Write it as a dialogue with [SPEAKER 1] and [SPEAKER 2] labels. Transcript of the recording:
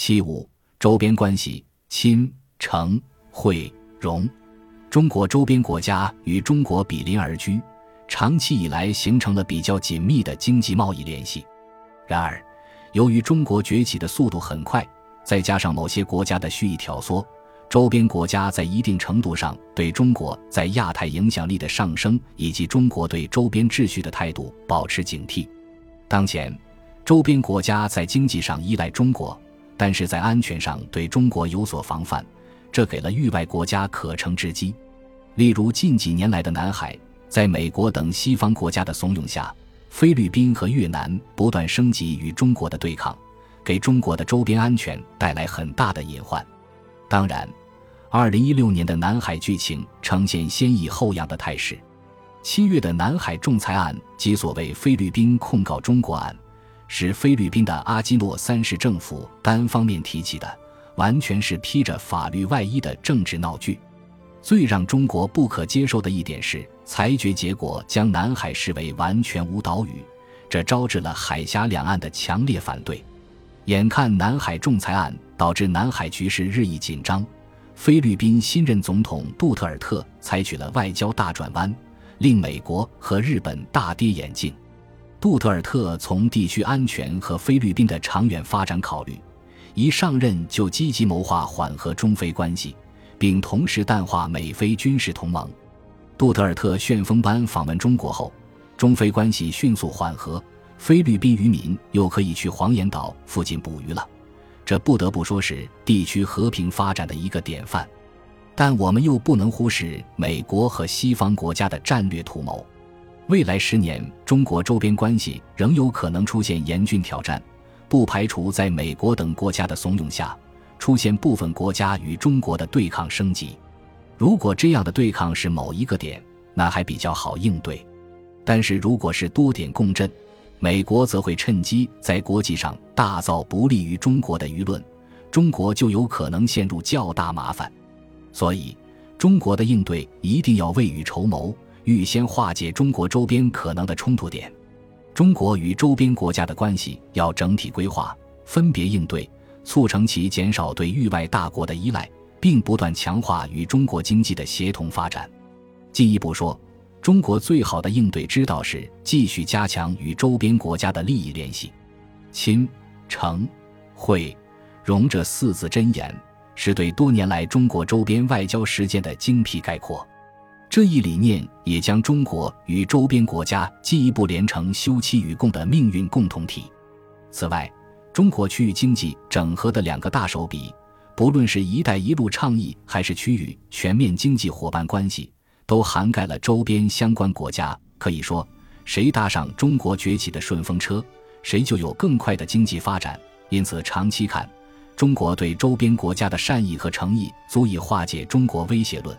[SPEAKER 1] 七五周边关系，亲、诚、惠、容。中国周边国家与中国比邻而居，长期以来形成了比较紧密的经济贸易联系。然而，由于中国崛起的速度很快，再加上某些国家的蓄意挑唆，周边国家在一定程度上对中国在亚太影响力的上升以及中国对周边秩序的态度保持警惕。当前，周边国家在经济上依赖中国，但是在安全上对中国有所防范，这给了域外国家可乘之机。例如，近几年来的南海，在美国等西方国家的怂恿下，菲律宾和越南不断升级与中国的对抗。给中国的周边安全带来很大的隐患。当然，二零一六年的南海剧情呈现先抑后扬的态势。七月的南海仲裁案及所谓菲律宾控告中国案，是菲律宾的阿基诺三世政府单方面提起的，完全是披着法律外衣的政治闹剧。最让中国不可接受的一点是，裁决结果将南海视为完全无岛屿，这招致了海峡两岸的强烈反对。眼看南海仲裁案导致南海局势日益紧张，菲律宾新任总统杜特尔特采取了外交大转弯，令美国和日本大跌眼镜。杜特尔特从地区安全和菲律宾的长远发展考虑，一上任就积极谋划缓和中菲关系，并同时淡化美菲军事同盟。杜特尔特旋风般访问中国后，中菲关系迅速缓和。菲律宾渔民又可以去黄岩岛附近捕鱼了，这不得不说是地区和平发展的一个典范。但我们又不能忽视美国和西方国家的战略图谋。未来十年，中国周边关系仍有可能出现严峻挑战，不排除在美国等国家的怂恿下，出现部分国家与中国的对抗升级。如果这样的对抗是某一个点，那还比较好应对；但是如果是多点共振，美国则会趁机在国际上大造不利于中国的舆论，中国就有可能陷入较大麻烦。所以，中国的应对一定要未雨绸缪，预先化解中国周边可能的冲突点。中国与周边国家的关系要整体规划，分别应对，促成其减少对域外大国的依赖，并不断强化与中国经济的协同发展。进一步说。中国最好的应对之道是继续加强与周边国家的利益联系，亲、诚、惠、容这四字真言，是对多年来中国周边外交实践的精辟概括。这一理念也将中国与周边国家进一步连成休戚与共的命运共同体。此外，中国区域经济整合的两个大手笔，不论是一带一路倡议，还是区域全面经济伙伴关系。都涵盖了周边相关国家，可以说，谁搭上中国崛起的顺风车，谁就有更快的经济发展。因此，长期看，中国对周边国家的善意和诚意，足以化解中国威胁论。